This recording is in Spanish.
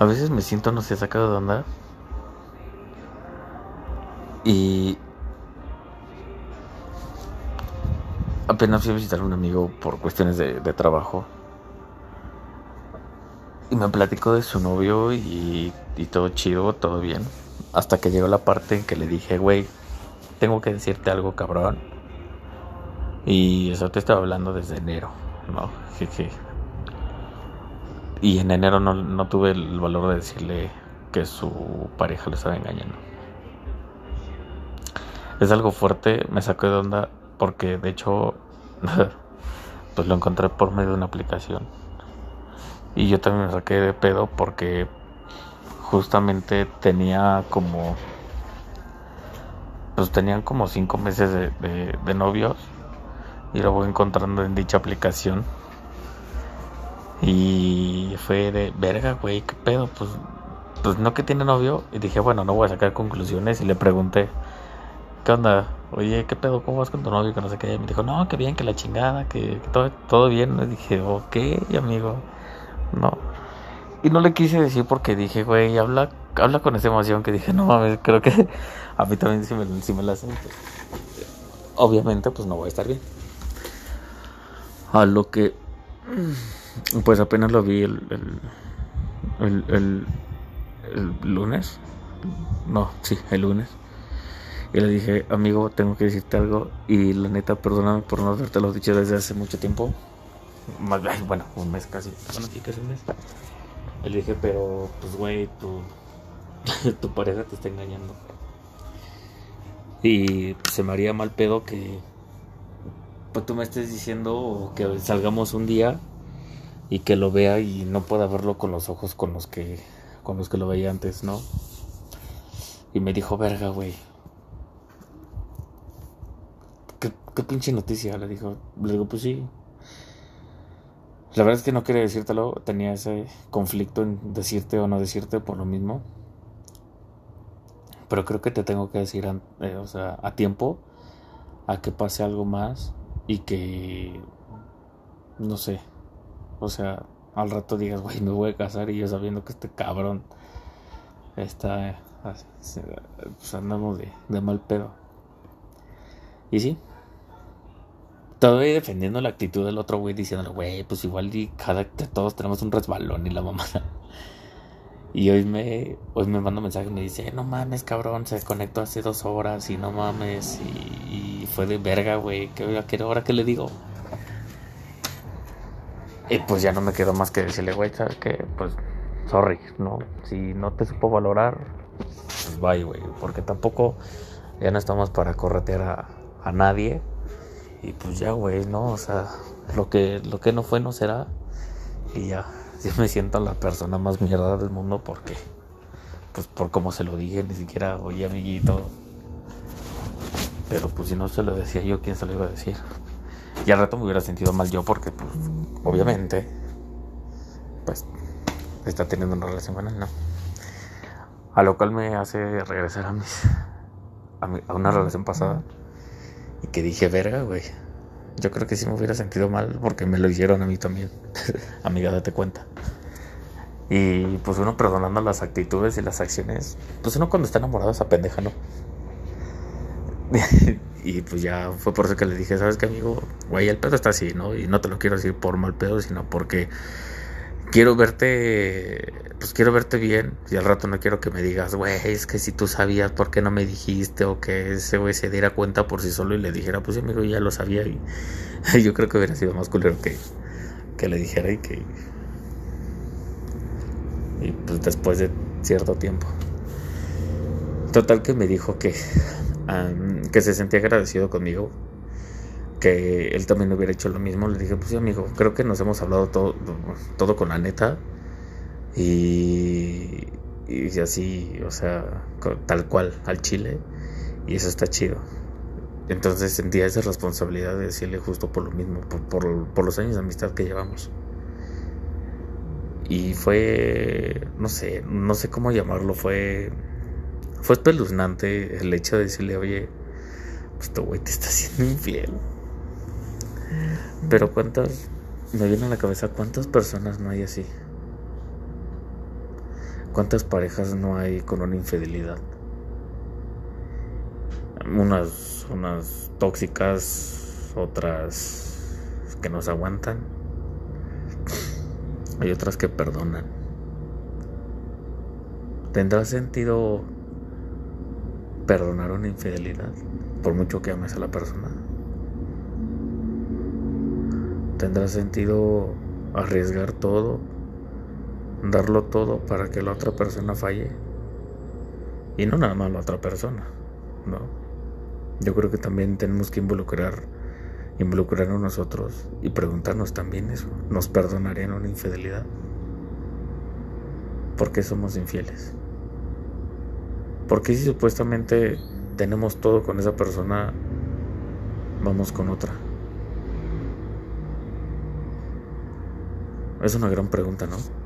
A veces me siento, no sé, sacado de onda. Y apenas fui a visitar a un amigo por cuestiones de, trabajo. Y me platicó de su novio y, y todo chido, todo bien. Hasta que llegó la parte en que le dije, güey, tengo que decirte algo, cabrón. Y eso te estaba hablando desde enero, ¿no? Jeje. Y en enero no, no tuve el valor de decirle que su pareja lo estaba engañando. Es algo fuerte, me sacó de onda porque de hecho pues lo encontré por medio de una aplicación. Y yo también me saqué de pedo porque justamente tenía como pues tenían como cinco meses de, de, de novios y lo voy encontrando en dicha aplicación y fue de verga güey qué pedo pues pues no que tiene novio y dije bueno no voy a sacar conclusiones y le pregunté qué onda oye qué pedo cómo vas con tu novio que no sé qué. Y me dijo no que bien que la chingada que, todo todo bien y dije ok amigo no. Y no le quise decir porque dije güey habla habla con esa emoción que dije no mames creo que a mí también si me, si me la hacen obviamente pues no voy a estar bien. A lo que pues apenas lo vi el, el, el, lunes. No sí el lunes. Y le dije amigo tengo que decirte algo y la neta perdóname por no haberte lo dicho desde hace mucho tiempo más bueno un mes casi. Bueno sí casi un mes. Le dije pero pues güey tu tu pareja te está engañando y se me haría mal pedo que pues tú me estés diciendo que salgamos un día y que lo vea y no pueda verlo con los ojos con los que con los que lo veía antes, ¿no? Y me dijo, "Verga, güey." ¿Qué, pinche noticia, le dijo. Le digo, "Pues sí." La verdad es que no quería decírtelo, tenía ese conflicto en decirte o no decirte por lo mismo. Pero creo que te tengo que decir, eh, o sea, a tiempo, a que pase algo más y que, no sé, o sea, al rato digas, güey, me voy a casar y yo sabiendo que este cabrón está, pues andamos de, mal pedo. Y sí, todavía defendiendo la actitud del otro güey, diciéndole, güey, pues igual y cada, todos tenemos un resbalón y la mamada. Y hoy me, hoy me un mensaje y me dice, no mames, cabrón, se conectó hace dos horas y no mames. Y, y fue de verga, güey, ¿a qué hora que le digo? Y pues ya no me quedó más que decirle, güey, ¿sabes? Pues, sorry, ¿no? Si no te supo valorar, pues bye, güey. Porque tampoco ya no estamos para corretear a, a nadie. Y pues ya, güey, ¿no? O sea, lo que, lo que no fue no será. Y ya yo me siento la persona más mierda del mundo porque, pues por como se lo dije, ni siquiera oye amiguito. Pero pues si no se lo decía yo, ¿quién se lo iba a decir? Y al rato me hubiera sentido mal yo porque, pues, obviamente, pues, está teniendo una relación con él, ¿no? A lo cual me hace regresar a mis, a, mi, a una relación pasada. Y que dije, verga, güey yo creo que sí me hubiera sentido mal porque me lo hicieron a mí también. Amiga, date cuenta. Y pues uno perdonando las actitudes y las acciones, pues uno cuando está enamorado esa pendeja, ¿no? y pues ya fue por eso que le dije, ¿sabes qué, amigo? Güey, el pedo está así, ¿no? Y no te lo quiero decir por mal pedo, sino porque quiero verte, pues quiero verte bien. Y al rato no quiero que me digas, güey, es que si tú sabías, ¿por qué no me dijiste? O que ese güey se diera cuenta por sí solo y le dijera, pues amigo, ya lo sabía. Y yo creo que hubiera sido más culero que, que le dijera y que. Y pues después de cierto tiempo. Total que me dijo que, um, que se sentía agradecido conmigo que él también hubiera hecho lo mismo. Le dije, pues amigo, creo que nos hemos hablado todo, todo con la neta. Y, y así, o sea, tal cual, al chile. Y eso está chido. Entonces sentía esa responsabilidad de decirle justo por lo mismo, por, por los años de amistad que llevamos. Y fue, no sé, no sé cómo llamarlo, fue, fue espeluznante el hecho de decirle, oye, pues tu güey te está haciendo infiel. Pero cuántas, me viene a la cabeza, cuántas personas no hay así. ¿Cuántas parejas no hay con una infidelidad? Unas, unas tóxicas, otras que nos aguantan. Hay otras que perdonan. ¿Tendrá sentido perdonar una infidelidad por mucho que ames a la persona? ¿Tendrá sentido arriesgar todo darlo todo para que la otra persona falle. Y no nada más la otra persona, ¿no? Yo creo que también tenemos que involucrar, involucrarnos nosotros y preguntarnos también eso. ¿Nos perdonarían una infidelidad? ¿Por qué somos infieles? ¿Por qué si supuestamente tenemos todo con esa persona, vamos con otra? Es una gran pregunta, ¿no?